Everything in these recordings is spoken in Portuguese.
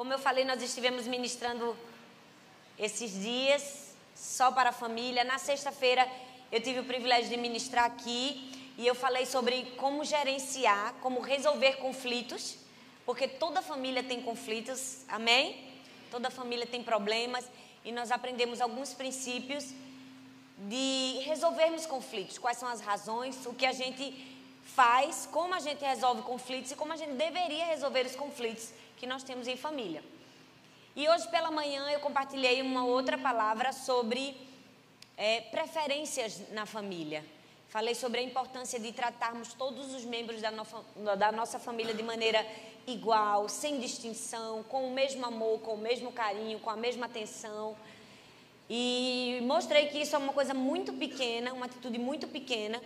Como eu falei, nós estivemos ministrando esses dias só para a família. Na sexta-feira eu tive o privilégio de ministrar aqui e eu falei sobre como gerenciar, como resolver conflitos, porque toda família tem conflitos, amém? Toda família tem problemas e nós aprendemos alguns princípios de resolvermos conflitos, quais são as razões, o que a gente faz, como a gente resolve conflitos e como a gente deveria resolver os conflitos que nós temos em família. E hoje pela manhã eu compartilhei uma outra palavra sobre é, preferências na família. Falei sobre a importância de tratarmos todos os membros da, no, da nossa família de maneira igual, sem distinção, com o mesmo amor, com o mesmo carinho, com a mesma atenção. E mostrei que isso é uma coisa muito pequena, uma atitude muito pequena,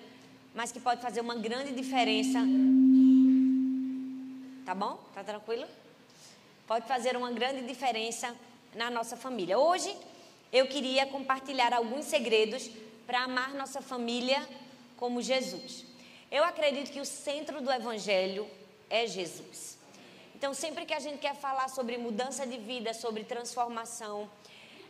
mas que pode fazer uma grande diferença. Tá bom? Tá tranquilo? Pode fazer uma grande diferença na nossa família. Hoje eu queria compartilhar alguns segredos para amar nossa família como Jesus. Eu acredito que o centro do evangelho é Jesus. Então, sempre que a gente quer falar sobre mudança de vida, sobre transformação,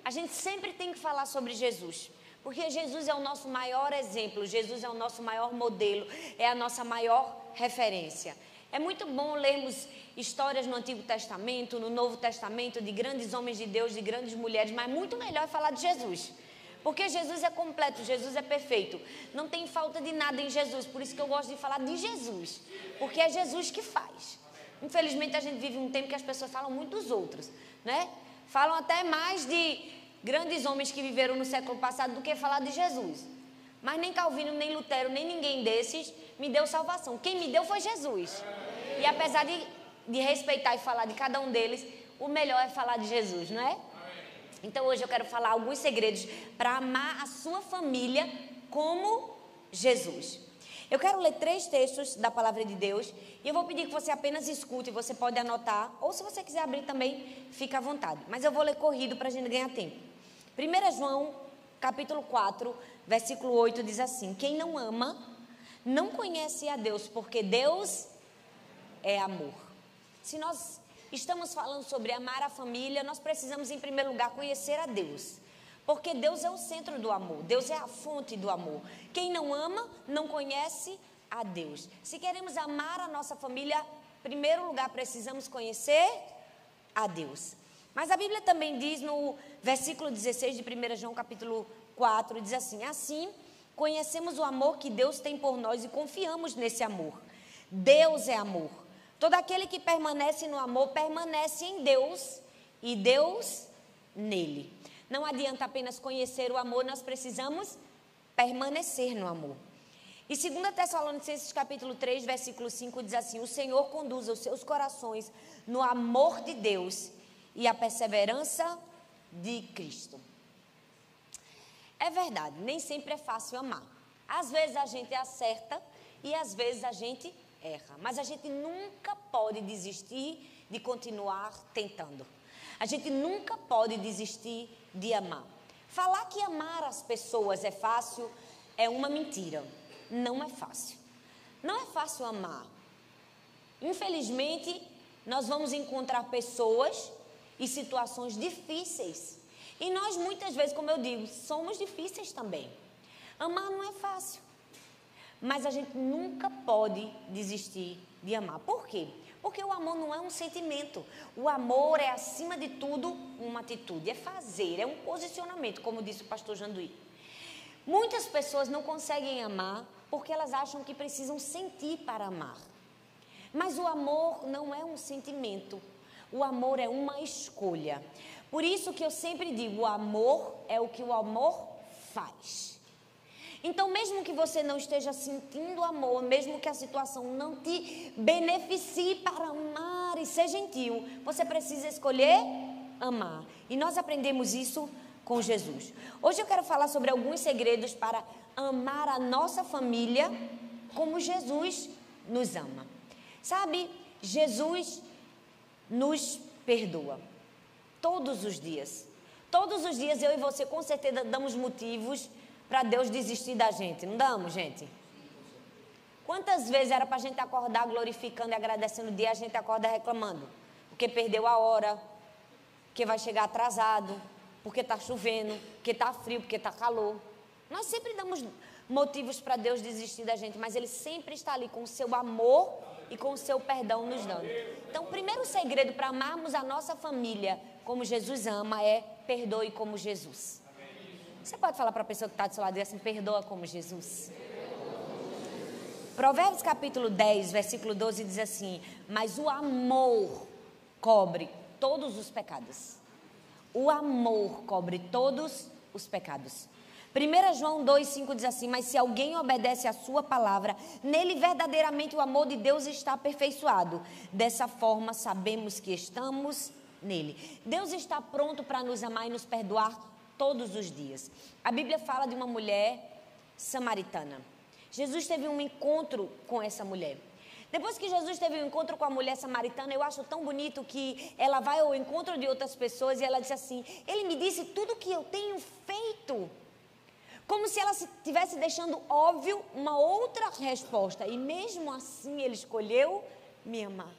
a gente sempre tem que falar sobre Jesus. Porque Jesus é o nosso maior exemplo, Jesus é o nosso maior modelo, é a nossa maior referência. É muito bom lermos histórias no Antigo Testamento, no Novo Testamento, de grandes homens de Deus, de grandes mulheres, mas muito melhor é falar de Jesus. Porque Jesus é completo, Jesus é perfeito. Não tem falta de nada em Jesus. Por isso que eu gosto de falar de Jesus. Porque é Jesus que faz. Infelizmente a gente vive um tempo que as pessoas falam muito dos outros, né? Falam até mais de grandes homens que viveram no século passado do que falar de Jesus. Mas nem Calvino, nem Lutero, nem ninguém desses me deu salvação. Quem me deu foi Jesus. E apesar de, de respeitar e falar de cada um deles, o melhor é falar de Jesus, não é? Então hoje eu quero falar alguns segredos para amar a sua família como Jesus. Eu quero ler três textos da palavra de Deus e eu vou pedir que você apenas escute, você pode anotar, ou se você quiser abrir também, fica à vontade. Mas eu vou ler corrido para a gente ganhar tempo. 1 João, capítulo 4, versículo 8 diz assim: Quem não ama, não conhece a Deus, porque Deus é amor. Se nós estamos falando sobre amar a família, nós precisamos, em primeiro lugar, conhecer a Deus. Porque Deus é o centro do amor, Deus é a fonte do amor. Quem não ama, não conhece a Deus. Se queremos amar a nossa família, em primeiro lugar, precisamos conhecer a Deus. Mas a Bíblia também diz no versículo 16 de 1 João capítulo 4, diz assim: Assim, conhecemos o amor que Deus tem por nós e confiamos nesse amor. Deus é amor. Todo aquele que permanece no amor permanece em Deus e Deus nele. Não adianta apenas conhecer o amor, nós precisamos permanecer no amor. E 2 Tessalonicenses capítulo 3, versículo 5 diz assim: O Senhor conduza os seus corações no amor de Deus e a perseverança de Cristo. É verdade, nem sempre é fácil amar. Às vezes a gente acerta e às vezes a gente erra. Mas a gente nunca pode desistir de continuar tentando. A gente nunca pode desistir de amar. Falar que amar as pessoas é fácil é uma mentira. Não é fácil. Não é fácil amar. Infelizmente, nós vamos encontrar pessoas e situações difíceis. E nós, muitas vezes, como eu digo, somos difíceis também. Amar não é fácil. Mas a gente nunca pode desistir de amar. Por quê? Porque o amor não é um sentimento. O amor é, acima de tudo, uma atitude. É fazer, é um posicionamento, como disse o pastor Janduí. Muitas pessoas não conseguem amar porque elas acham que precisam sentir para amar. Mas o amor não é um sentimento. O amor é uma escolha. Por isso que eu sempre digo: o amor é o que o amor faz. Então, mesmo que você não esteja sentindo amor, mesmo que a situação não te beneficie para amar e ser gentil, você precisa escolher amar. E nós aprendemos isso com Jesus. Hoje eu quero falar sobre alguns segredos para amar a nossa família como Jesus nos ama. Sabe, Jesus nos perdoa. Todos os dias. Todos os dias eu e você com certeza damos motivos para Deus desistir da gente. Não damos, gente? Quantas vezes era para a gente acordar glorificando e agradecendo o dia, a gente acorda reclamando? Porque perdeu a hora, porque vai chegar atrasado, porque está chovendo, porque está frio, porque está calor. Nós sempre damos motivos para Deus desistir da gente, mas Ele sempre está ali com o seu amor e com o seu perdão nos dando. Então, o primeiro segredo para amarmos a nossa família como Jesus ama é perdoe como Jesus. Você pode falar para a pessoa que está do seu lado assim, perdoa como Jesus. Provérbios capítulo 10, versículo 12 diz assim: Mas o amor cobre todos os pecados. O amor cobre todos os pecados. 1 João 2,5 diz assim: Mas se alguém obedece à sua palavra, nele verdadeiramente o amor de Deus está aperfeiçoado. Dessa forma, sabemos que estamos nele. Deus está pronto para nos amar e nos perdoar todos os dias. A Bíblia fala de uma mulher samaritana. Jesus teve um encontro com essa mulher. Depois que Jesus teve um encontro com a mulher samaritana, eu acho tão bonito que ela vai ao encontro de outras pessoas e ela disse assim: Ele me disse tudo o que eu tenho feito. Como se ela estivesse deixando óbvio uma outra resposta. E mesmo assim ele escolheu me amar.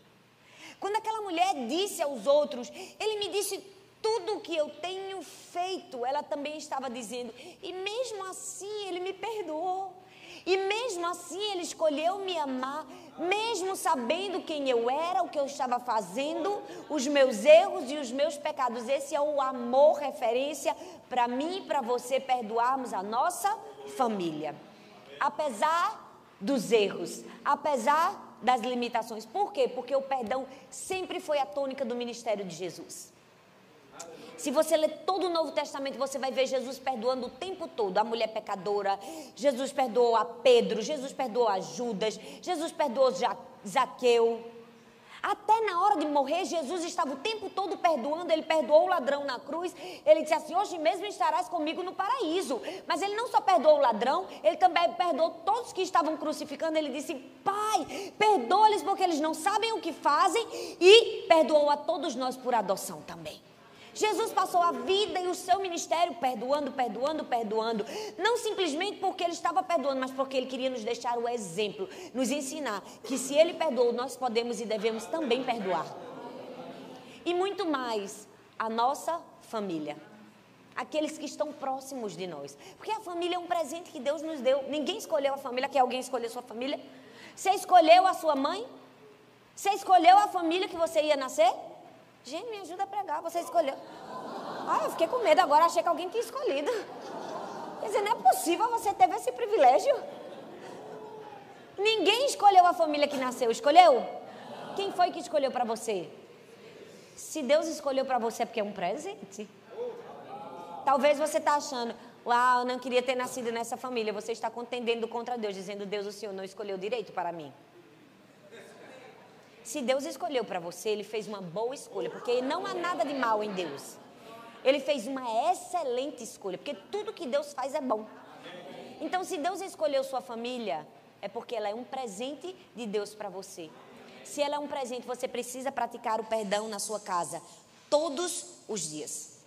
Quando aquela mulher disse aos outros, ele me disse tudo que eu tenho feito, ela também estava dizendo, e mesmo assim ele me perdoou. E mesmo assim ele escolheu me amar, mesmo sabendo quem eu era, o que eu estava fazendo, os meus erros e os meus pecados. Esse é o amor referência para mim e para você perdoarmos a nossa família. Apesar dos erros, apesar das limitações. Por quê? Porque o perdão sempre foi a tônica do ministério de Jesus. Se você ler todo o Novo Testamento, você vai ver Jesus perdoando o tempo todo a mulher pecadora. Jesus perdoou a Pedro, Jesus perdoou a Judas, Jesus perdoou Zaqueu. Até na hora de morrer, Jesus estava o tempo todo perdoando. Ele perdoou o ladrão na cruz. Ele disse assim: Hoje mesmo estarás comigo no paraíso. Mas ele não só perdoou o ladrão, ele também perdoou todos que estavam crucificando. Ele disse: Pai, perdoa-lhes porque eles não sabem o que fazem. E perdoou a todos nós por adoção também. Jesus passou a vida e o seu ministério perdoando, perdoando, perdoando. Não simplesmente porque ele estava perdoando, mas porque ele queria nos deixar o exemplo, nos ensinar que se ele perdoou, nós podemos e devemos também perdoar. E muito mais, a nossa família. Aqueles que estão próximos de nós. Porque a família é um presente que Deus nos deu. Ninguém escolheu a família. Quer alguém escolher a sua família? Você escolheu a sua mãe? Você escolheu a família que você ia nascer? Gente, me ajuda a pregar, você escolheu. Ah, eu fiquei com medo agora, achei que alguém tinha escolhido. Quer dizer, não é possível você ter esse privilégio. Ninguém escolheu a família que nasceu, escolheu? Quem foi que escolheu para você? Se Deus escolheu para você é porque é um presente. Talvez você está achando, uau, eu não queria ter nascido nessa família. Você está contendendo contra Deus, dizendo, Deus, o Senhor não escolheu direito para mim. Se Deus escolheu para você, Ele fez uma boa escolha, porque não há nada de mal em Deus. Ele fez uma excelente escolha, porque tudo que Deus faz é bom. Então, se Deus escolheu sua família, é porque ela é um presente de Deus para você. Se ela é um presente, você precisa praticar o perdão na sua casa todos os dias.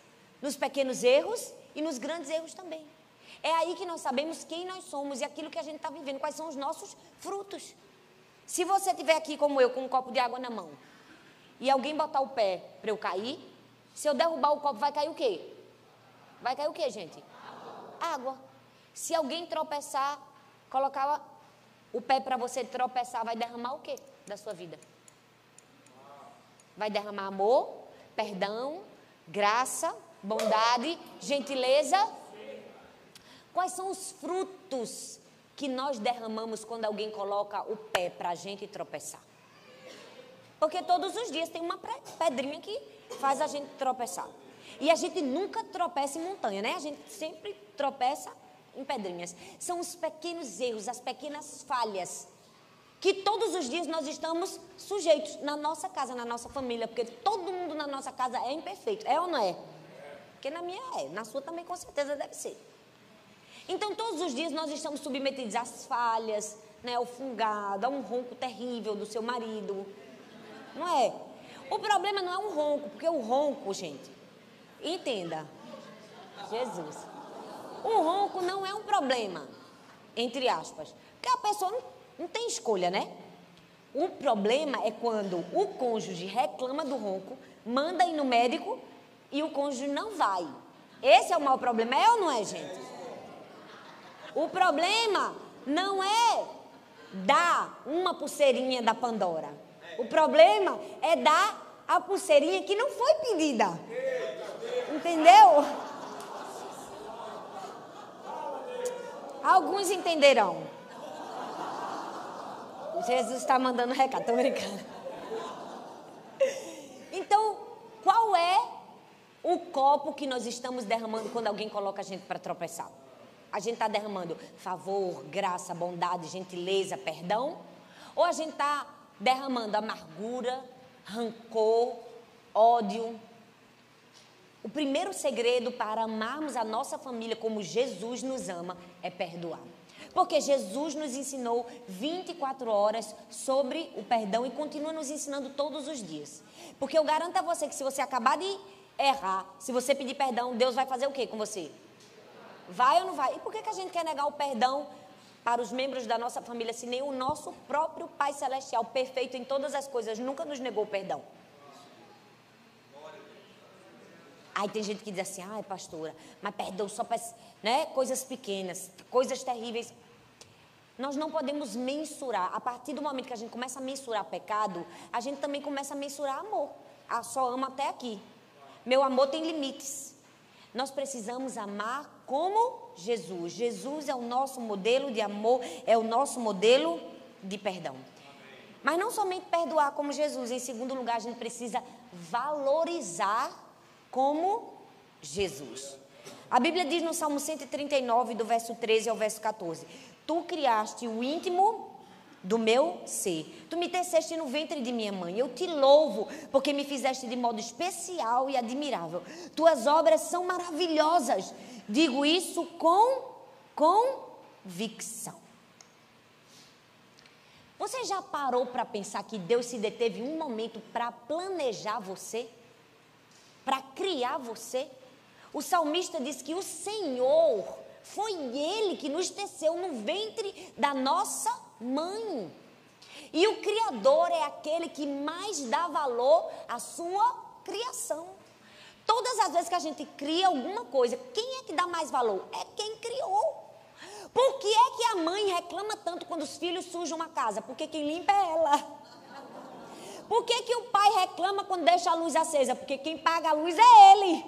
Nos pequenos erros e nos grandes erros também. É aí que nós sabemos quem nós somos e aquilo que a gente está vivendo, quais são os nossos frutos. Se você estiver aqui como eu, com um copo de água na mão, e alguém botar o pé para eu cair, se eu derrubar o copo, vai cair o quê? Vai cair o quê, gente? Água. água. Se alguém tropeçar, colocar o pé para você tropeçar, vai derramar o quê da sua vida? Vai derramar amor, perdão, graça, bondade, gentileza. Quais são os frutos que nós derramamos quando alguém coloca o pé para a gente tropeçar. Porque todos os dias tem uma pedrinha que faz a gente tropeçar. E a gente nunca tropeça em montanha, né? A gente sempre tropeça em pedrinhas. São os pequenos erros, as pequenas falhas que todos os dias nós estamos sujeitos na nossa casa, na nossa família, porque todo mundo na nossa casa é imperfeito. É ou não é? Porque na minha é, na sua também com certeza deve ser. Então, todos os dias nós estamos submetidos às falhas, né, ao fungado, a um ronco terrível do seu marido. Não é? O problema não é um ronco, porque o ronco, gente, entenda, Jesus, o ronco não é um problema, entre aspas, porque a pessoa não, não tem escolha, né? O problema é quando o cônjuge reclama do ronco, manda ir no médico e o cônjuge não vai. Esse é o maior problema, é ou não é, gente? O problema não é dar uma pulseirinha da Pandora. O problema é dar a pulseirinha que não foi pedida. Entendeu? Alguns entenderão. Jesus está mandando recado, estou brincando. Então, qual é o copo que nós estamos derramando quando alguém coloca a gente para tropeçar? A gente está derramando favor, graça, bondade, gentileza, perdão? Ou a gente está derramando amargura, rancor, ódio? O primeiro segredo para amarmos a nossa família como Jesus nos ama é perdoar. Porque Jesus nos ensinou 24 horas sobre o perdão e continua nos ensinando todos os dias. Porque eu garanto a você que se você acabar de errar, se você pedir perdão, Deus vai fazer o que com você? Vai ou não vai? E por que, que a gente quer negar o perdão para os membros da nossa família se nem o nosso próprio Pai Celestial, perfeito em todas as coisas, nunca nos negou o perdão? Aí tem gente que diz assim, ai pastora, mas perdão só para né, coisas pequenas, coisas terríveis. Nós não podemos mensurar. A partir do momento que a gente começa a mensurar pecado, a gente também começa a mensurar amor. Ah, só amo até aqui. Meu amor tem limites. Nós precisamos amar como Jesus. Jesus é o nosso modelo de amor, é o nosso modelo de perdão. Mas não somente perdoar como Jesus, em segundo lugar, a gente precisa valorizar como Jesus. A Bíblia diz no Salmo 139, do verso 13 ao verso 14: Tu criaste o íntimo do meu ser. Tu me teceste no ventre de minha mãe. Eu te louvo, porque me fizeste de modo especial e admirável. Tuas obras são maravilhosas. Digo isso com convicção. Você já parou para pensar que Deus se deteve um momento para planejar você? para criar você. O salmista diz que o Senhor foi Ele que nos teceu no ventre da nossa mãe. E o Criador é aquele que mais dá valor à sua criação. Todas as vezes que a gente cria alguma coisa, quem é que dá mais valor? É quem criou. Por que é que a mãe reclama tanto quando os filhos sujam uma casa? Porque quem limpa é ela. Por que, que o pai reclama quando deixa a luz acesa? Porque quem paga a luz é ele,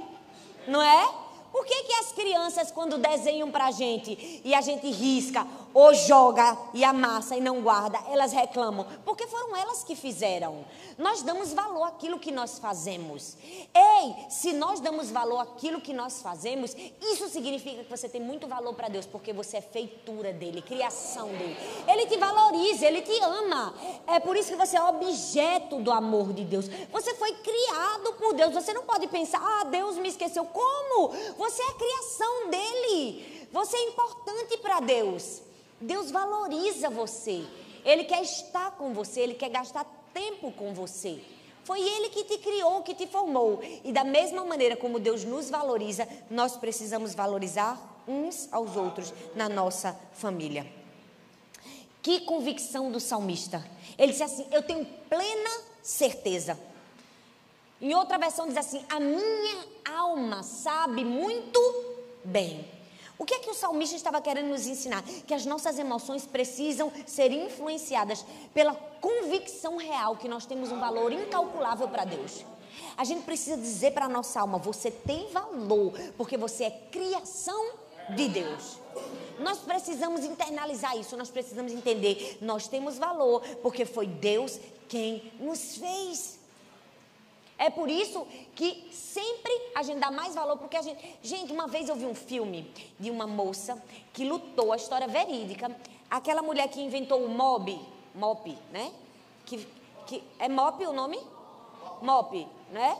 não é? Por que, que as crianças, quando desenham para a gente e a gente risca ou joga e amassa e não guarda, elas reclamam? Porque foram elas que fizeram. Nós damos valor àquilo que nós fazemos. Ei, se nós damos valor àquilo que nós fazemos, isso significa que você tem muito valor para Deus, porque você é feitura dele, criação dele. Ele te valoriza, ele te ama. É por isso que você é objeto do amor de Deus. Você foi criado por Deus. Você não pode pensar, ah, Deus me esqueceu. Como? Você é a criação dele. Você é importante para Deus. Deus valoriza você. Ele quer estar com você, ele quer gastar tempo com você. Foi ele que te criou, que te formou. E da mesma maneira como Deus nos valoriza, nós precisamos valorizar uns aos outros na nossa família. Que convicção do salmista. Ele disse assim: Eu tenho plena certeza. Em outra versão diz assim: A minha alma sabe muito bem o que é que o salmista estava querendo nos ensinar? Que as nossas emoções precisam ser influenciadas pela convicção real que nós temos um valor incalculável para Deus. A gente precisa dizer para a nossa alma: você tem valor, porque você é criação de Deus. Nós precisamos internalizar isso, nós precisamos entender: nós temos valor, porque foi Deus quem nos fez. É por isso que sempre a gente dá mais valor, porque a gente. Gente, uma vez eu vi um filme de uma moça que lutou, a história verídica. Aquela mulher que inventou o MOB, MOP, né? Que, que, é MOP o nome? MOP, né?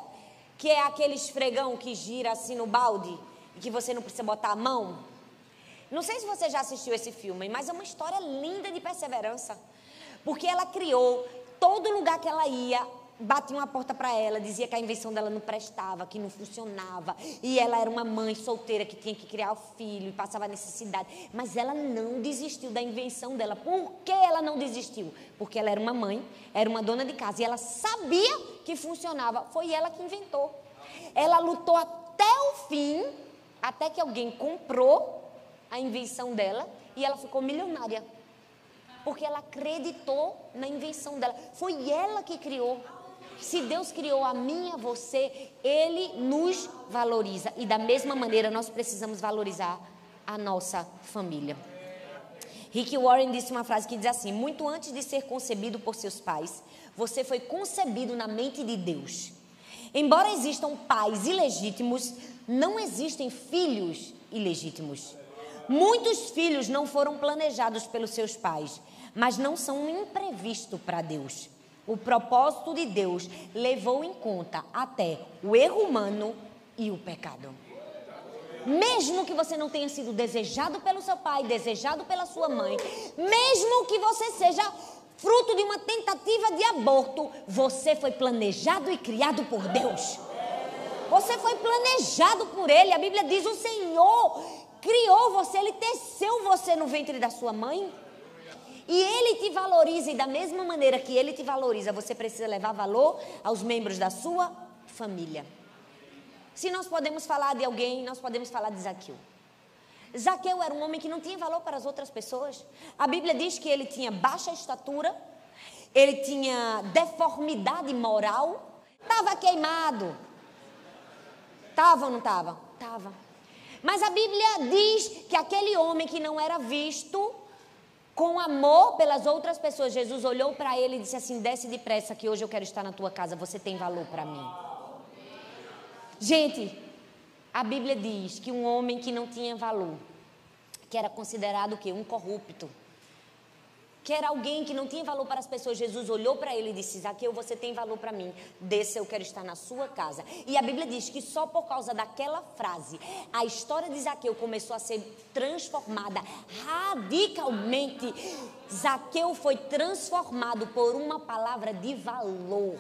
Que é aquele esfregão que gira assim no balde e que você não precisa botar a mão. Não sei se você já assistiu esse filme, mas é uma história linda de perseverança. Porque ela criou todo lugar que ela ia, batiam uma porta para ela, dizia que a invenção dela não prestava, que não funcionava, e ela era uma mãe solteira que tinha que criar o filho e passava necessidade. Mas ela não desistiu da invenção dela. Por que ela não desistiu? Porque ela era uma mãe, era uma dona de casa e ela sabia que funcionava. Foi ela que inventou. Ela lutou até o fim, até que alguém comprou a invenção dela e ela ficou milionária. Porque ela acreditou na invenção dela. Foi ela que criou. Se Deus criou a mim e a você, Ele nos valoriza. E da mesma maneira nós precisamos valorizar a nossa família. Rick Warren disse uma frase que diz assim: Muito antes de ser concebido por seus pais, você foi concebido na mente de Deus. Embora existam pais ilegítimos, não existem filhos ilegítimos. Muitos filhos não foram planejados pelos seus pais, mas não são um imprevisto para Deus. O propósito de Deus levou em conta até o erro humano e o pecado. Mesmo que você não tenha sido desejado pelo seu pai, desejado pela sua mãe, mesmo que você seja fruto de uma tentativa de aborto, você foi planejado e criado por Deus. Você foi planejado por Ele. A Bíblia diz: o Senhor criou você, Ele teceu você no ventre da sua mãe. E Ele te valoriza, e da mesma maneira que Ele te valoriza, você precisa levar valor aos membros da sua família. Se nós podemos falar de alguém, nós podemos falar de Zaqueu. Zaqueu era um homem que não tinha valor para as outras pessoas. A Bíblia diz que ele tinha baixa estatura, ele tinha deformidade moral, estava queimado. Estava ou não estava? Estava. Mas a Bíblia diz que aquele homem que não era visto com amor pelas outras pessoas, Jesus olhou para ele e disse assim: Desce depressa, que hoje eu quero estar na tua casa, você tem valor para mim. Gente, a Bíblia diz que um homem que não tinha valor, que era considerado o quê? Um corrupto, que era alguém que não tinha valor para as pessoas, Jesus olhou para ele e disse: Zaqueu, você tem valor para mim, desça, eu quero estar na sua casa. E a Bíblia diz que só por causa daquela frase, a história de Zaqueu começou a ser transformada radicalmente. Zaqueu foi transformado por uma palavra de valor.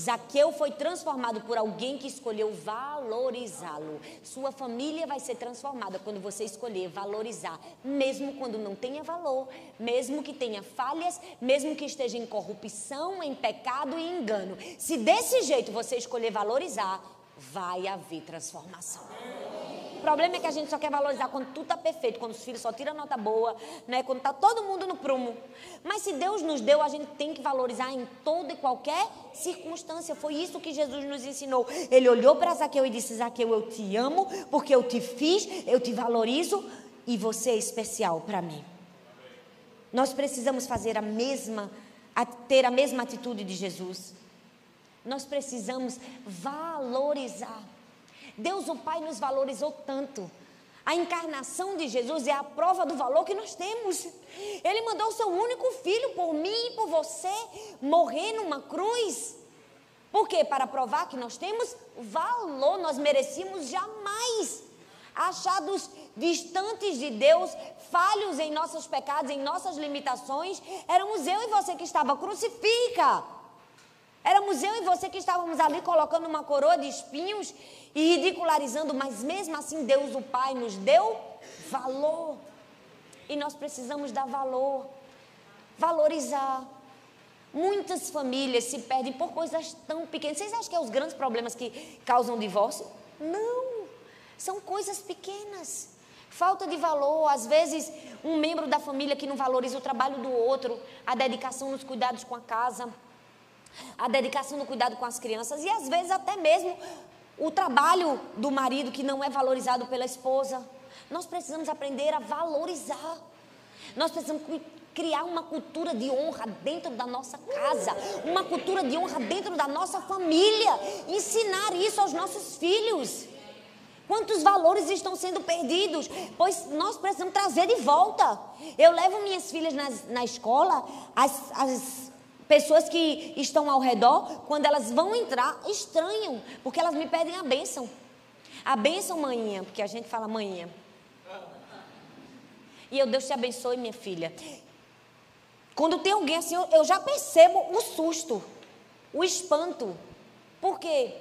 Zaqueu foi transformado por alguém que escolheu valorizá-lo. Sua família vai ser transformada quando você escolher valorizar, mesmo quando não tenha valor, mesmo que tenha falhas, mesmo que esteja em corrupção, em pecado e engano. Se desse jeito você escolher valorizar, vai haver transformação. O problema é que a gente só quer valorizar quando tudo está perfeito, quando os filhos só tiram nota boa, né? quando está todo mundo no prumo. Mas se Deus nos deu, a gente tem que valorizar em toda e qualquer circunstância. Foi isso que Jesus nos ensinou. Ele olhou para Zaqueu e disse: Zaqueu, eu te amo, porque eu te fiz, eu te valorizo e você é especial para mim. Nós precisamos fazer a mesma, ter a mesma atitude de Jesus. Nós precisamos valorizar. Deus o Pai nos valorizou tanto. A encarnação de Jesus é a prova do valor que nós temos. Ele mandou o seu único filho por mim e por você morrer numa cruz. Por quê? Para provar que nós temos valor, nós merecíamos jamais. Achados distantes de Deus, falhos em nossos pecados, em nossas limitações, éramos eu e você que estava crucifica. Éramos eu e você que estávamos ali colocando uma coroa de espinhos e ridicularizando, mas mesmo assim Deus, o Pai, nos deu valor. E nós precisamos dar valor, valorizar. Muitas famílias se perdem por coisas tão pequenas. Vocês acham que é os grandes problemas que causam divórcio? Não, são coisas pequenas. Falta de valor, às vezes um membro da família que não valoriza o trabalho do outro, a dedicação nos cuidados com a casa, a dedicação no cuidado com as crianças e às vezes até mesmo o trabalho do marido que não é valorizado pela esposa. Nós precisamos aprender a valorizar. Nós precisamos criar uma cultura de honra dentro da nossa casa, uma cultura de honra dentro da nossa família, ensinar isso aos nossos filhos. Quantos valores estão sendo perdidos? Pois nós precisamos trazer de volta. Eu levo minhas filhas na, na escola, as, as Pessoas que estão ao redor, quando elas vão entrar, estranham, porque elas me pedem a bênção. A bênção, manhinha, porque a gente fala manhinha. E eu, Deus te abençoe, minha filha. Quando tem alguém assim, eu, eu já percebo o susto, o espanto. Por quê?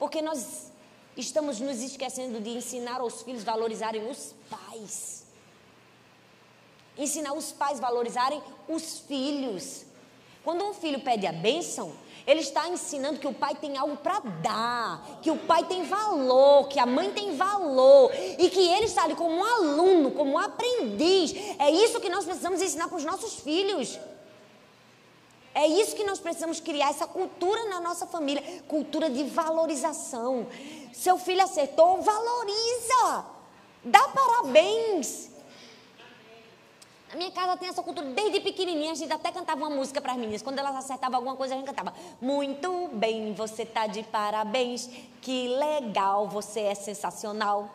Porque nós estamos nos esquecendo de ensinar aos filhos valorizarem os pais. Ensinar os pais valorizarem os filhos. Quando um filho pede a bênção, Ele está ensinando que o pai tem algo para dar, que o pai tem valor, que a mãe tem valor e que ele está ali como um aluno, como um aprendiz. É isso que nós precisamos ensinar para os nossos filhos. É isso que nós precisamos criar, essa cultura na nossa família cultura de valorização. Seu filho acertou, valoriza, dá parabéns. Na minha casa tem essa cultura desde pequenininha, a gente até cantava uma música para as meninas. Quando elas acertavam alguma coisa, a gente cantava: Muito bem, você tá de parabéns. Que legal, você é sensacional.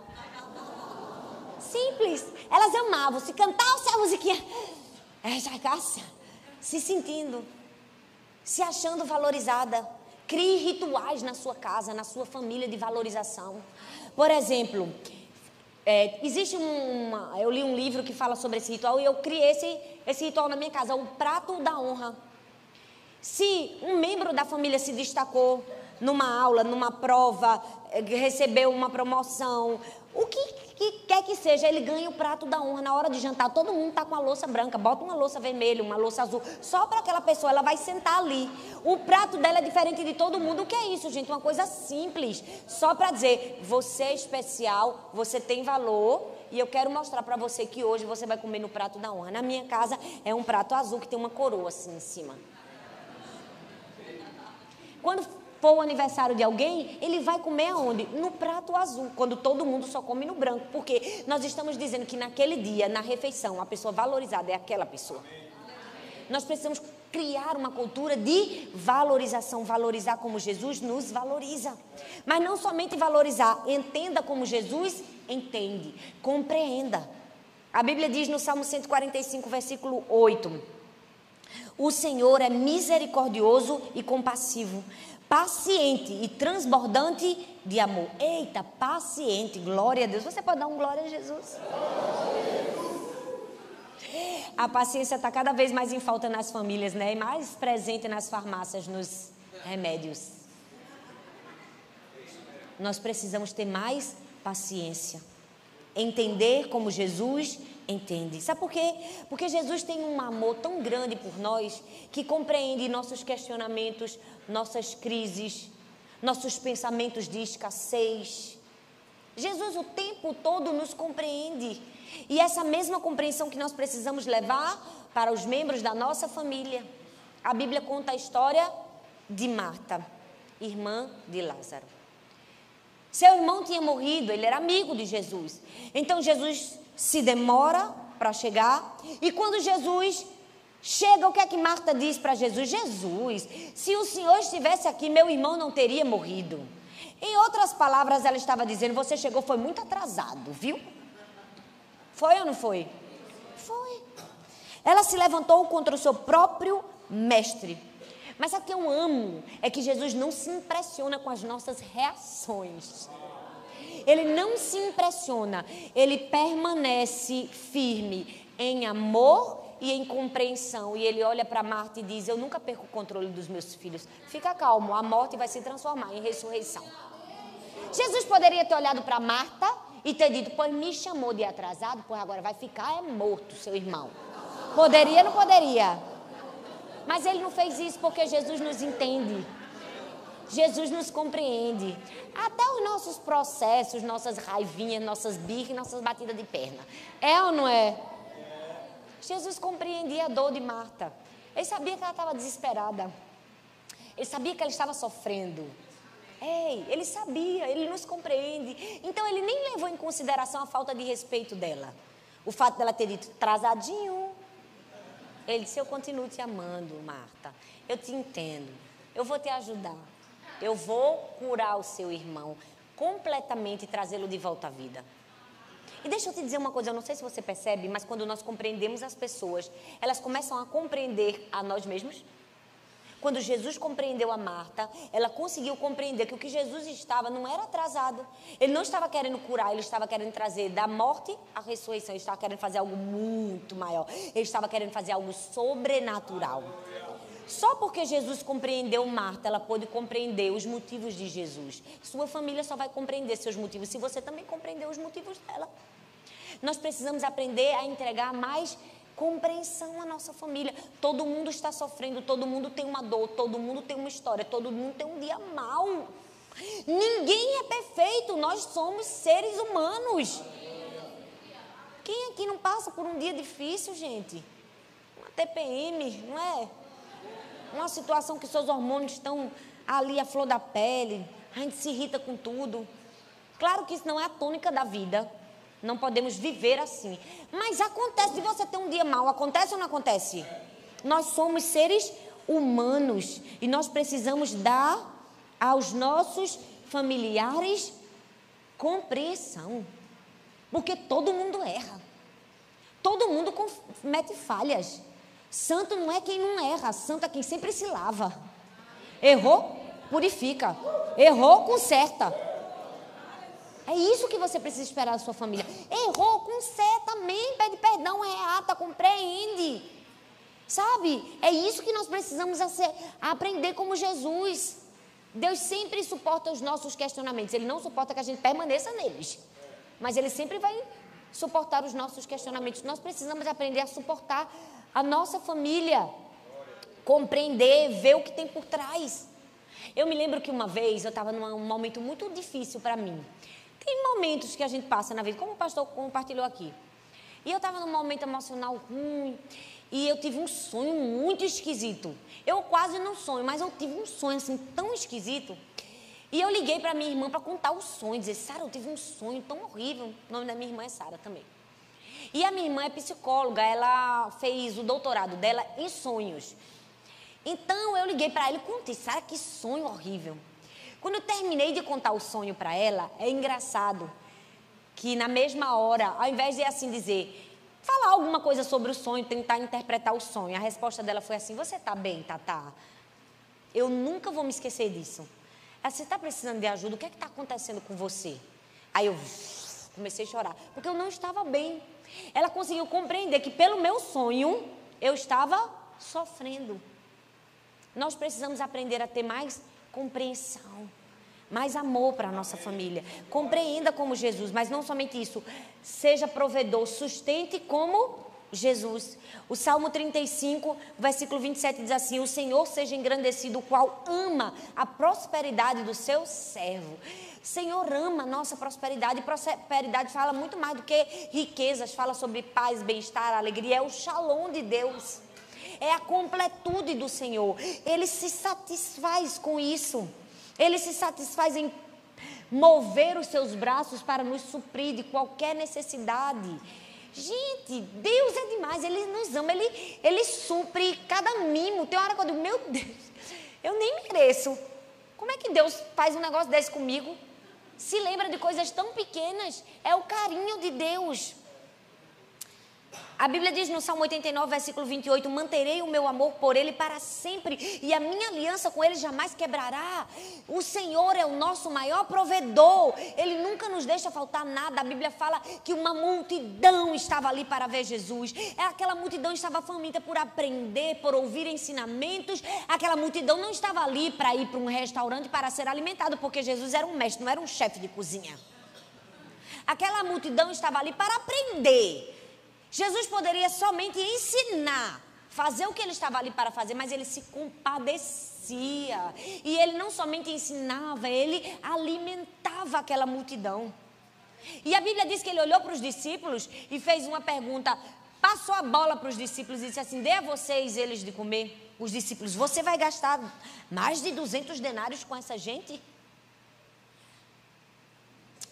Simples. Elas amavam. Se cantasse a musiquinha, elas ficavam se sentindo, se achando valorizada. Crie rituais na sua casa, na sua família de valorização. Por exemplo, é, existe uma. Eu li um livro que fala sobre esse ritual e eu criei esse, esse ritual na minha casa, o prato da honra. Se um membro da família se destacou numa aula, numa prova, é, recebeu uma promoção, o que, que, quer que seja, ele ganha o prato da honra na hora de jantar. Todo mundo está com a louça branca, bota uma louça vermelha, uma louça azul, só para aquela pessoa, ela vai sentar ali. O prato dela é diferente de todo mundo. O que é isso, gente? Uma coisa simples, só para dizer, você é especial, você tem valor. E eu quero mostrar para você que hoje você vai comer no prato da honra. Na minha casa é um prato azul que tem uma coroa assim em cima. Quando for o aniversário de alguém, ele vai comer aonde? No prato azul, quando todo mundo só come no branco. Porque nós estamos dizendo que naquele dia, na refeição, a pessoa valorizada é aquela pessoa. Nós precisamos criar uma cultura de valorização, valorizar como Jesus nos valoriza. Mas não somente valorizar, entenda como Jesus entende, compreenda. A Bíblia diz no Salmo 145, versículo 8: O Senhor é misericordioso e compassivo, paciente e transbordante de amor. Eita, paciente, glória a Deus. Você pode dar um glória a Jesus? A paciência está cada vez mais em falta nas famílias, né? E mais presente nas farmácias, nos remédios. Nós precisamos ter mais paciência. Entender como Jesus entende. Sabe por quê? Porque Jesus tem um amor tão grande por nós que compreende nossos questionamentos, nossas crises, nossos pensamentos de escassez. Jesus o tempo todo nos compreende. E essa mesma compreensão que nós precisamos levar para os membros da nossa família. A Bíblia conta a história de Marta, irmã de Lázaro. Seu irmão tinha morrido, ele era amigo de Jesus. Então Jesus se demora para chegar. E quando Jesus chega, o que é que Marta diz para Jesus? Jesus, se o Senhor estivesse aqui, meu irmão não teria morrido. Em outras palavras, ela estava dizendo: Você chegou, foi muito atrasado, viu? Foi ou não foi? Foi. Ela se levantou contra o seu próprio mestre. Mas o que eu amo é que Jesus não se impressiona com as nossas reações. Ele não se impressiona, ele permanece firme em amor e em compreensão. E ele olha para Marta e diz: Eu nunca perco o controle dos meus filhos. Fica calmo, a morte vai se transformar em ressurreição. Jesus poderia ter olhado para Marta e ter dito: Pois me chamou de atrasado, pois agora vai ficar é morto, seu irmão. Poderia, não poderia? Mas ele não fez isso porque Jesus nos entende. Jesus nos compreende. Até os nossos processos, nossas raivinhas, nossas birras, nossas batidas de perna. É ou não é? Jesus compreendia a dor de Marta. Ele sabia que ela estava desesperada. Ele sabia que ela estava sofrendo. Ei, ele sabia, ele nos compreende. Então ele nem levou em consideração a falta de respeito dela. O fato dela ter dito atrasadinho. Ele disse: Eu continuo te amando, Marta. Eu te entendo. Eu vou te ajudar. Eu vou curar o seu irmão completamente e trazê-lo de volta à vida. E deixa eu te dizer uma coisa, eu não sei se você percebe, mas quando nós compreendemos as pessoas, elas começam a compreender a nós mesmos. Quando Jesus compreendeu a Marta, ela conseguiu compreender que o que Jesus estava não era atrasado. Ele não estava querendo curar, ele estava querendo trazer da morte à ressurreição. Ele estava querendo fazer algo muito maior. Ele estava querendo fazer algo sobrenatural. Só porque Jesus compreendeu Marta, ela pôde compreender os motivos de Jesus. Sua família só vai compreender seus motivos se você também compreender os motivos dela. Nós precisamos aprender a entregar mais compreensão à nossa família. Todo mundo está sofrendo, todo mundo tem uma dor, todo mundo tem uma história, todo mundo tem um dia mau. Ninguém é perfeito, nós somos seres humanos. Quem aqui não passa por um dia difícil, gente? Uma TPM, não é? Uma situação que seus hormônios estão ali à flor da pele, a gente se irrita com tudo. Claro que isso não é a tônica da vida. Não podemos viver assim. Mas acontece de você ter um dia mau. Acontece ou não acontece? Nós somos seres humanos e nós precisamos dar aos nossos familiares compreensão. Porque todo mundo erra. Todo mundo comete falhas. Santo não é quem não erra, santo é quem sempre se lava. Errou? Purifica. Errou? Conserta. É isso que você precisa esperar da sua família. Errou, conserta, amém, pede perdão, reata, compreende. Sabe? É isso que nós precisamos aprender como Jesus. Deus sempre suporta os nossos questionamentos. Ele não suporta que a gente permaneça neles. Mas Ele sempre vai suportar os nossos questionamentos. Nós precisamos aprender a suportar a nossa família. Compreender, ver o que tem por trás. Eu me lembro que uma vez eu estava num momento muito difícil para mim. Tem momentos que a gente passa na vida, como o pastor compartilhou aqui. E eu estava num momento emocional ruim. E eu tive um sonho muito esquisito. Eu quase não sonho, mas eu tive um sonho assim tão esquisito. E eu liguei para minha irmã para contar o sonho, dizer: "Sara, eu tive um sonho tão horrível". O nome da minha irmã é Sara também. E a minha irmã é psicóloga, ela fez o doutorado dela em sonhos. Então eu liguei para ela e contei: "Sara, que sonho horrível". Quando eu terminei de contar o sonho para ela, é engraçado que na mesma hora, ao invés de assim dizer, falar alguma coisa sobre o sonho, tentar interpretar o sonho, a resposta dela foi assim: Você está bem, Tatá? Eu nunca vou me esquecer disso. Ela, você está precisando de ajuda? O que é que está acontecendo com você? Aí eu comecei a chorar, porque eu não estava bem. Ela conseguiu compreender que pelo meu sonho eu estava sofrendo. Nós precisamos aprender a ter mais compreensão, mais amor para a nossa família. Compreenda como Jesus, mas não somente isso, seja provedor, sustente como Jesus. O Salmo 35, versículo 27 diz assim: O Senhor seja engrandecido, o qual ama a prosperidade do seu servo. Senhor ama a nossa prosperidade. Prosperidade fala muito mais do que riquezas, fala sobre paz, bem-estar, alegria. É o shalom de Deus é a completude do Senhor. Ele se satisfaz com isso. Ele se satisfaz em mover os seus braços para nos suprir de qualquer necessidade. Gente, Deus é demais, Ele nos ama, Ele, Ele supre cada mimo. Tem hora que eu digo, meu Deus, eu nem mereço. Como é que Deus faz um negócio desse comigo? Se lembra de coisas tão pequenas, é o carinho de Deus. A Bíblia diz no Salmo 89, versículo 28: Manterei o meu amor por ele para sempre, e a minha aliança com ele jamais quebrará. O Senhor é o nosso maior provedor, ele nunca nos deixa faltar nada. A Bíblia fala que uma multidão estava ali para ver Jesus. É aquela multidão estava faminta por aprender, por ouvir ensinamentos. Aquela multidão não estava ali para ir para um restaurante para ser alimentado, porque Jesus era um mestre, não era um chefe de cozinha. Aquela multidão estava ali para aprender Jesus poderia somente ensinar, fazer o que ele estava ali para fazer, mas ele se compadecia. E ele não somente ensinava, ele alimentava aquela multidão. E a Bíblia diz que ele olhou para os discípulos e fez uma pergunta, passou a bola para os discípulos e disse assim: dê a vocês eles de comer. Os discípulos, você vai gastar mais de 200 denários com essa gente?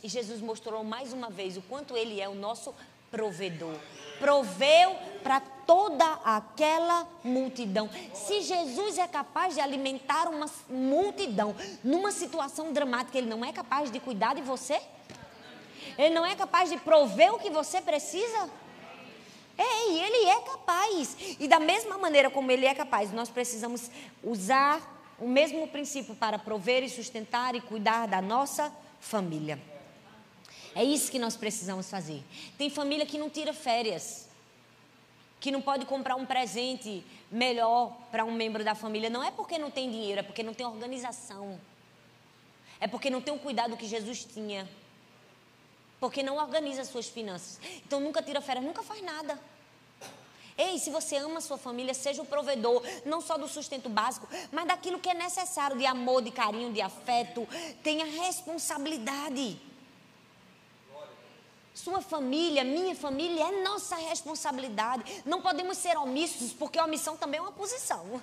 E Jesus mostrou mais uma vez o quanto ele é o nosso provedor. Proveu para toda aquela multidão. Se Jesus é capaz de alimentar uma multidão numa situação dramática, ele não é capaz de cuidar de você? Ele não é capaz de prover o que você precisa? É, e ele é capaz. E da mesma maneira como ele é capaz, nós precisamos usar o mesmo princípio para prover e sustentar e cuidar da nossa família. É isso que nós precisamos fazer. Tem família que não tira férias, que não pode comprar um presente melhor para um membro da família. Não é porque não tem dinheiro, é porque não tem organização. É porque não tem o cuidado que Jesus tinha. Porque não organiza suas finanças. Então nunca tira férias, nunca faz nada. Ei, se você ama a sua família, seja o provedor, não só do sustento básico, mas daquilo que é necessário de amor, de carinho, de afeto. Tenha responsabilidade. Sua família, minha família é nossa responsabilidade. Não podemos ser omissos, porque omissão também é uma posição.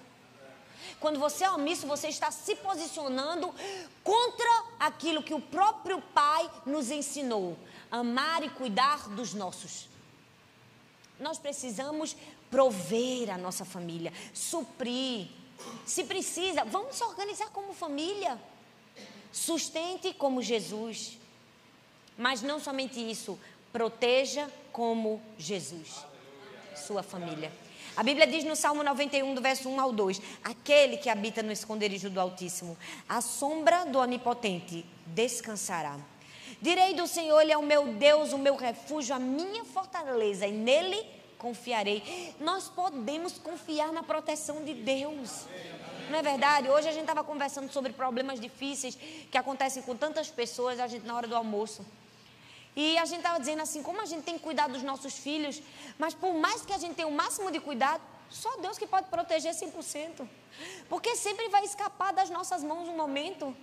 Quando você é omisso, você está se posicionando contra aquilo que o próprio Pai nos ensinou: amar e cuidar dos nossos. Nós precisamos prover a nossa família, suprir. Se precisa, vamos se organizar como família. Sustente como Jesus. Mas não somente isso, proteja como Jesus. Sua família. A Bíblia diz no Salmo 91, do verso 1 ao 2: Aquele que habita no esconderijo do Altíssimo, a sombra do Onipotente descansará. Direi do Senhor, Ele é o meu Deus, o meu refúgio, a minha fortaleza, e nele confiarei. Nós podemos confiar na proteção de Deus. Não é verdade? Hoje a gente estava conversando sobre problemas difíceis que acontecem com tantas pessoas, a gente na hora do almoço. E a gente estava dizendo assim, como a gente tem que cuidar dos nossos filhos, mas por mais que a gente tenha o máximo de cuidado, só Deus que pode proteger 100%. Porque sempre vai escapar das nossas mãos um momento.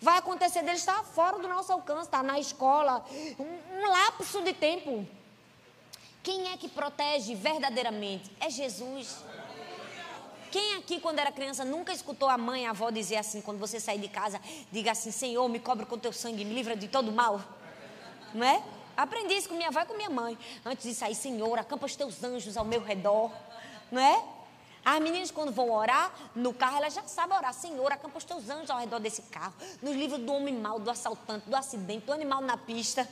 Vai acontecer dele estar fora do nosso alcance, estar na escola, um, um lapso de tempo. Quem é que protege verdadeiramente? É Jesus. Quem aqui, quando era criança, nunca escutou a mãe, a avó dizer assim, quando você sair de casa, diga assim, Senhor, me cobre com teu sangue, me livra de todo mal? Não é? Aprendi isso com minha avó e com minha mãe. Antes de sair, Senhor, acampa os teus anjos ao meu redor. Não é? As meninas, quando vão orar no carro, elas já sabem orar. Senhor, acampa os teus anjos ao redor desse carro. Nos livros do homem mau, do assaltante, do acidente, do animal na pista.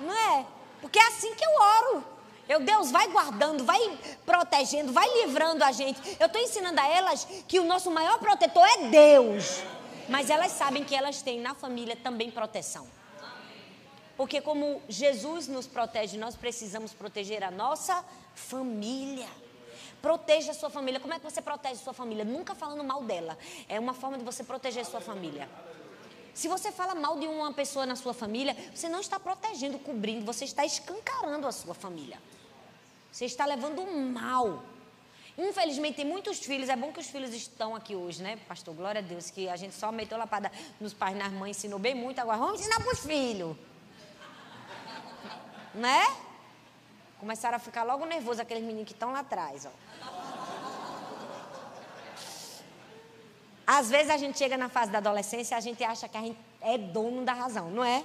Não é? Porque é assim que eu oro. Eu, Deus, vai guardando, vai protegendo, vai livrando a gente. Eu estou ensinando a elas que o nosso maior protetor é Deus. Mas elas sabem que elas têm na família também proteção. Porque como Jesus nos protege, nós precisamos proteger a nossa família. Proteja a sua família. Como é que você protege a sua família? Nunca falando mal dela. É uma forma de você proteger a sua família. Se você fala mal de uma pessoa na sua família, você não está protegendo, cobrindo, você está escancarando a sua família. Você está levando mal. Infelizmente, tem muitos filhos, é bom que os filhos estão aqui hoje, né, pastor? Glória a Deus, que a gente só meteu lapada nos pais, nas mães, ensinou bem muito, agora vamos ensinar para os filhos. Né? Começaram a ficar logo nervosos aqueles meninos que estão lá atrás, ó. Às vezes a gente chega na fase da adolescência e a gente acha que a gente é dono da razão, não é?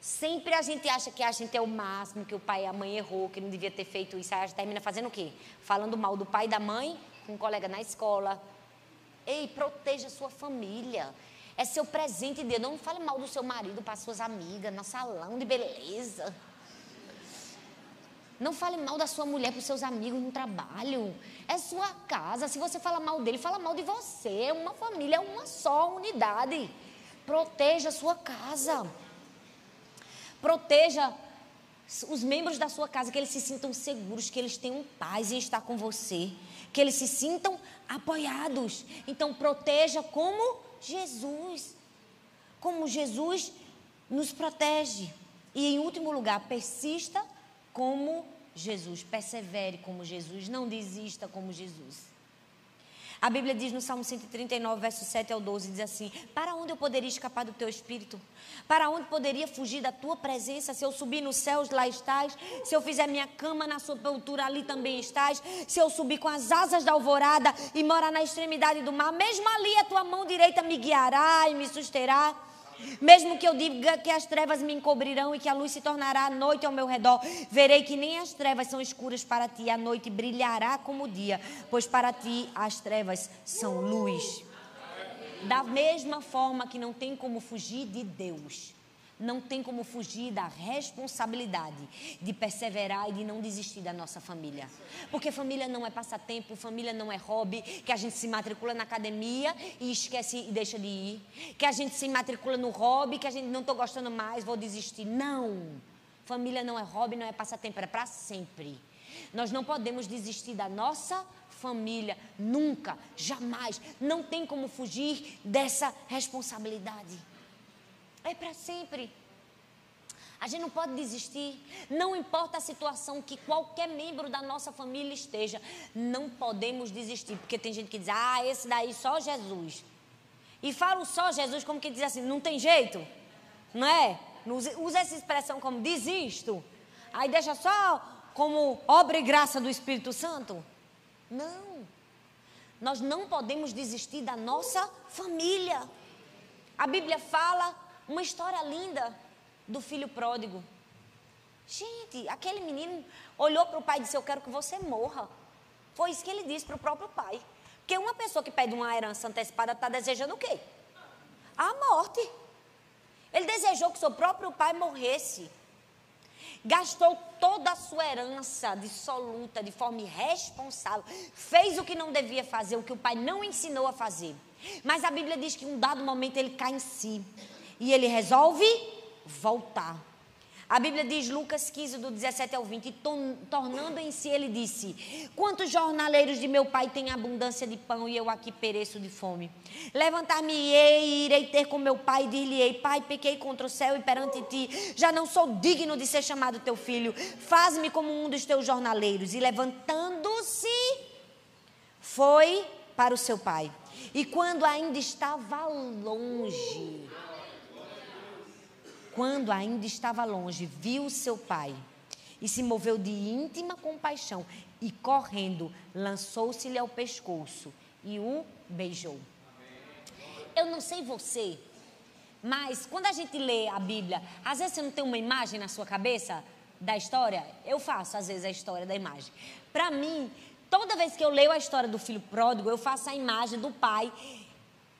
Sempre a gente acha que a gente é o máximo, que o pai e a mãe errou, que não devia ter feito isso. Aí a gente termina fazendo o quê? Falando mal do pai e da mãe com um colega na escola. Ei, proteja sua família. É seu presente de Deus. Não fale mal do seu marido para suas amigas, no salão de beleza. Não fale mal da sua mulher para os seus amigos no trabalho. É sua casa. Se você fala mal dele, fala mal de você. É uma família, é uma só unidade. Proteja a sua casa. Proteja os membros da sua casa, que eles se sintam seguros, que eles tenham paz em estar com você, que eles se sintam apoiados. Então, proteja como Jesus. Como Jesus nos protege. E, em último lugar, persista como Jesus, persevere como Jesus, não desista como Jesus. A Bíblia diz no Salmo 139, verso 7 ao 12, diz assim: Para onde eu poderia escapar do teu espírito? Para onde poderia fugir da tua presença? Se eu subir nos céus, lá estás. Se eu fizer minha cama na sepultura, ali também estás. Se eu subir com as asas da alvorada e morar na extremidade do mar, mesmo ali a tua mão direita me guiará e me susterá. Mesmo que eu diga que as trevas me encobrirão e que a luz se tornará a noite ao meu redor, verei que nem as trevas são escuras para ti, a noite brilhará como o dia, pois para ti as trevas são luz. Da mesma forma que não tem como fugir de Deus não tem como fugir da responsabilidade de perseverar e de não desistir da nossa família. Porque família não é passatempo, família não é hobby, que a gente se matricula na academia e esquece e deixa de ir. Que a gente se matricula no hobby, que a gente não estou gostando mais, vou desistir. Não. Família não é hobby, não é passatempo, é para sempre. Nós não podemos desistir da nossa família, nunca, jamais. Não tem como fugir dessa responsabilidade. É para sempre. A gente não pode desistir. Não importa a situação que qualquer membro da nossa família esteja, não podemos desistir. Porque tem gente que diz, ah, esse daí só Jesus. E fala só Jesus como que diz assim, não tem jeito. Não é? Usa essa expressão como desisto. Aí deixa só como obra e graça do Espírito Santo. Não. Nós não podemos desistir da nossa família. A Bíblia fala uma história linda do filho pródigo. Gente, aquele menino olhou para o pai e disse: Eu quero que você morra. Foi isso que ele disse para o próprio pai. Porque uma pessoa que pede uma herança antecipada está desejando o quê? A morte. Ele desejou que seu próprio pai morresse. Gastou toda a sua herança dissoluta, de forma irresponsável. Fez o que não devia fazer, o que o pai não ensinou a fazer. Mas a Bíblia diz que em um dado momento ele cai em si. E ele resolve voltar. A Bíblia diz, Lucas 15, do 17 ao 20, tornando em si, ele disse: Quantos jornaleiros de meu pai têm abundância de pão e eu aqui pereço de fome? Levantar-me-ei e irei ter com meu pai e dir-lhe-ei: Pai, pequei contra o céu e perante ti, já não sou digno de ser chamado teu filho. Faz-me como um dos teus jornaleiros. E levantando-se, foi para o seu pai. E quando ainda estava longe, quando ainda estava longe, viu seu pai e se moveu de íntima compaixão e correndo, lançou-se-lhe ao pescoço e o beijou. Eu não sei você, mas quando a gente lê a Bíblia, às vezes você não tem uma imagem na sua cabeça da história? Eu faço às vezes a história da imagem. Para mim, toda vez que eu leio a história do filho pródigo, eu faço a imagem do pai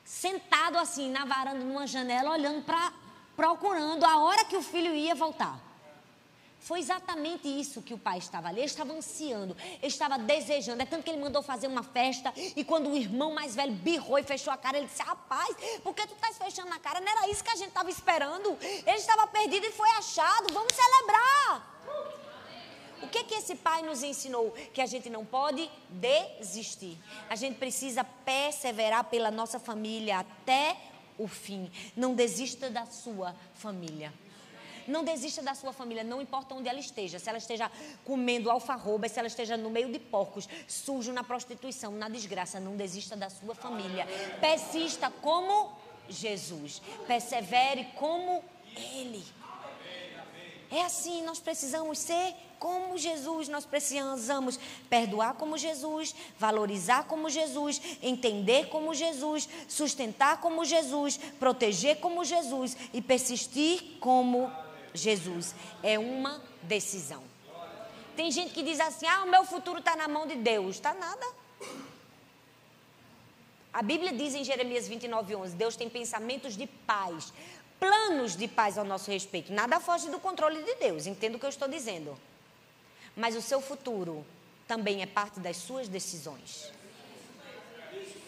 sentado assim na varanda numa janela olhando para procurando a hora que o filho ia voltar. Foi exatamente isso que o pai estava ali. Ele estava ansiando, ele estava desejando. É tanto que ele mandou fazer uma festa. E quando o irmão mais velho birrou e fechou a cara, ele disse: Rapaz, por que tu estás fechando a cara? Não era isso que a gente estava esperando. Ele estava perdido e foi achado. Vamos celebrar. O que que esse pai nos ensinou? Que a gente não pode desistir. A gente precisa perseverar pela nossa família até o fim. Não desista da sua família. Não desista da sua família, não importa onde ela esteja. Se ela esteja comendo alfarroba, se ela esteja no meio de porcos, sujo na prostituição, na desgraça, não desista da sua família. Persista como Jesus. Persevere como Ele. É assim, nós precisamos ser como Jesus, nós precisamos perdoar como Jesus, valorizar como Jesus, entender como Jesus, sustentar como Jesus, proteger como Jesus e persistir como Jesus. É uma decisão. Tem gente que diz assim: ah, o meu futuro está na mão de Deus. Está nada. A Bíblia diz em Jeremias 29, 11: Deus tem pensamentos de paz, planos de paz ao nosso respeito. Nada foge do controle de Deus, entendo o que eu estou dizendo. Mas o seu futuro também é parte das suas decisões.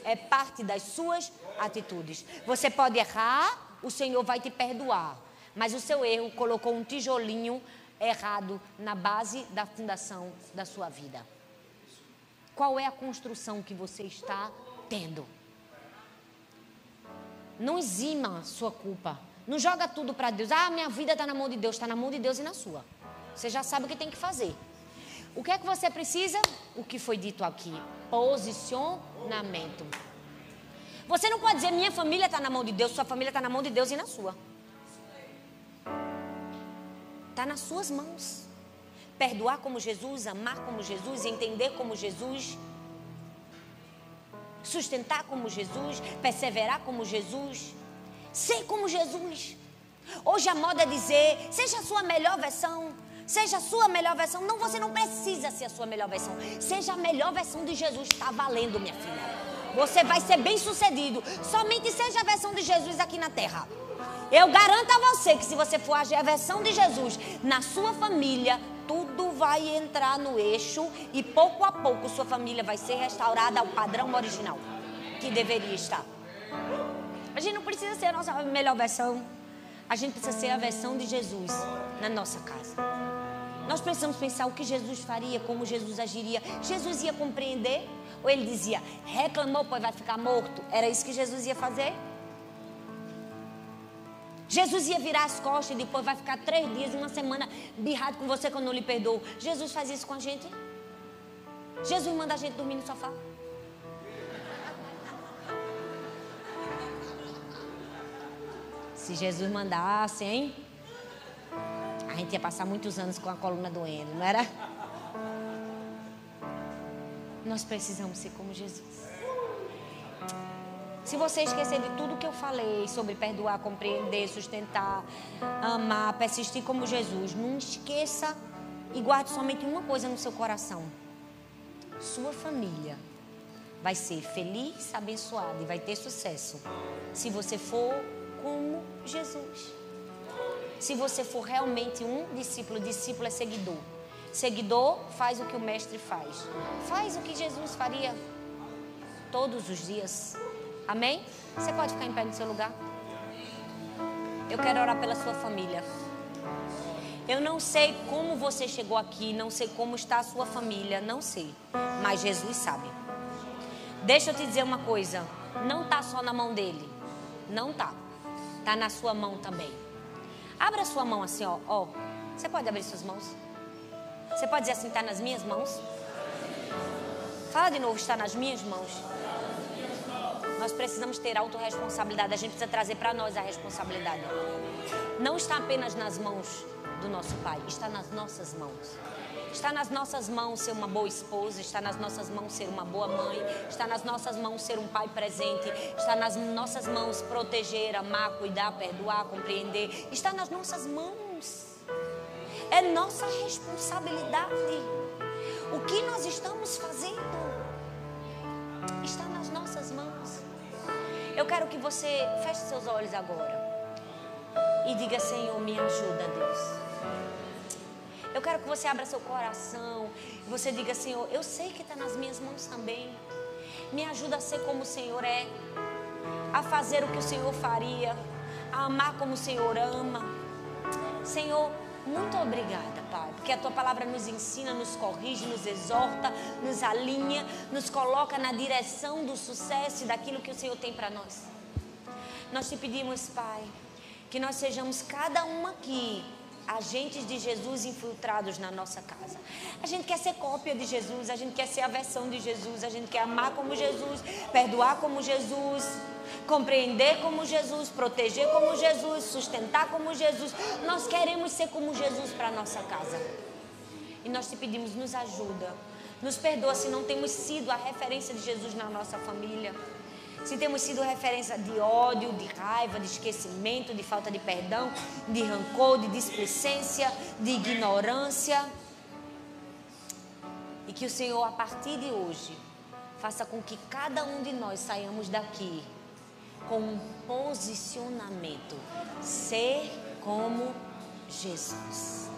É parte das suas atitudes. Você pode errar, o Senhor vai te perdoar. Mas o seu erro colocou um tijolinho errado na base da fundação da sua vida. Qual é a construção que você está tendo? Não exima sua culpa. Não joga tudo para Deus. Ah, minha vida está na mão de Deus. Está na mão de Deus e na sua. Você já sabe o que tem que fazer. O que é que você precisa? O que foi dito aqui: posicionamento. Você não pode dizer minha família está na mão de Deus, sua família está na mão de Deus e na sua. Está nas suas mãos. Perdoar como Jesus, amar como Jesus, entender como Jesus, sustentar como Jesus, perseverar como Jesus. Ser como Jesus. Hoje a moda é dizer: seja a sua melhor versão. Seja a sua melhor versão. Não, você não precisa ser a sua melhor versão. Seja a melhor versão de Jesus. Está valendo, minha filha. Você vai ser bem sucedido. Somente seja a versão de Jesus aqui na terra. Eu garanto a você que se você for a versão de Jesus na sua família, tudo vai entrar no eixo e pouco a pouco sua família vai ser restaurada ao padrão original que deveria estar. A gente não precisa ser a nossa melhor versão. A gente precisa ser a versão de Jesus na nossa casa. Nós precisamos pensar o que Jesus faria, como Jesus agiria. Jesus ia compreender? Ou ele dizia, reclamou, pois vai ficar morto? Era isso que Jesus ia fazer? Jesus ia virar as costas e depois vai ficar três dias, uma semana birrado com você quando não lhe perdoou. Jesus faz isso com a gente? Jesus manda a gente dormir no sofá? Se Jesus mandasse, hein? A gente ia passar muitos anos com a coluna doendo, não era? Nós precisamos ser como Jesus. Se você esquecer de tudo que eu falei sobre perdoar, compreender, sustentar, amar, persistir como Jesus, não esqueça e guarde somente uma coisa no seu coração: sua família vai ser feliz, abençoada e vai ter sucesso se você for como Jesus. Se você for realmente um discípulo, discípulo é seguidor. Seguidor faz o que o mestre faz. Faz o que Jesus faria todos os dias. Amém? Você pode ficar em pé no seu lugar? Eu quero orar pela sua família. Eu não sei como você chegou aqui, não sei como está a sua família, não sei. Mas Jesus sabe. Deixa eu te dizer uma coisa, não está só na mão dele. Não está. Está na sua mão também. Abra sua mão assim, ó. ó. Você pode abrir suas mãos? Você pode dizer assim, está nas minhas mãos? Fala de novo, está nas minhas mãos. Nós precisamos ter autorresponsabilidade. A gente precisa trazer para nós a responsabilidade. Não está apenas nas mãos do nosso Pai, está nas nossas mãos. Está nas nossas mãos ser uma boa esposa, está nas nossas mãos ser uma boa mãe, está nas nossas mãos ser um pai presente, está nas nossas mãos proteger, amar, cuidar, perdoar, compreender. Está nas nossas mãos. É nossa responsabilidade. O que nós estamos fazendo está nas nossas mãos. Eu quero que você feche seus olhos agora e diga: Senhor, me ajuda, Deus. Eu quero que você abra seu coração e você diga: Senhor, eu sei que está nas minhas mãos também. Me ajuda a ser como o Senhor é, a fazer o que o Senhor faria, a amar como o Senhor ama. Senhor, muito obrigada, Pai, porque a tua palavra nos ensina, nos corrige, nos exorta, nos alinha, nos coloca na direção do sucesso e daquilo que o Senhor tem para nós. Nós te pedimos, Pai, que nós sejamos cada um aqui agentes de Jesus infiltrados na nossa casa. A gente quer ser cópia de Jesus, a gente quer ser a versão de Jesus, a gente quer amar como Jesus, perdoar como Jesus compreender como Jesus, proteger como Jesus, sustentar como Jesus. Nós queremos ser como Jesus para a nossa casa. E nós te pedimos, nos ajuda. Nos perdoa se não temos sido a referência de Jesus na nossa família. Se temos sido referência de ódio, de raiva, de esquecimento, de falta de perdão, de rancor, de displicência, de ignorância. E que o Senhor, a partir de hoje, faça com que cada um de nós saiamos daqui com um posicionamento. Ser como Jesus.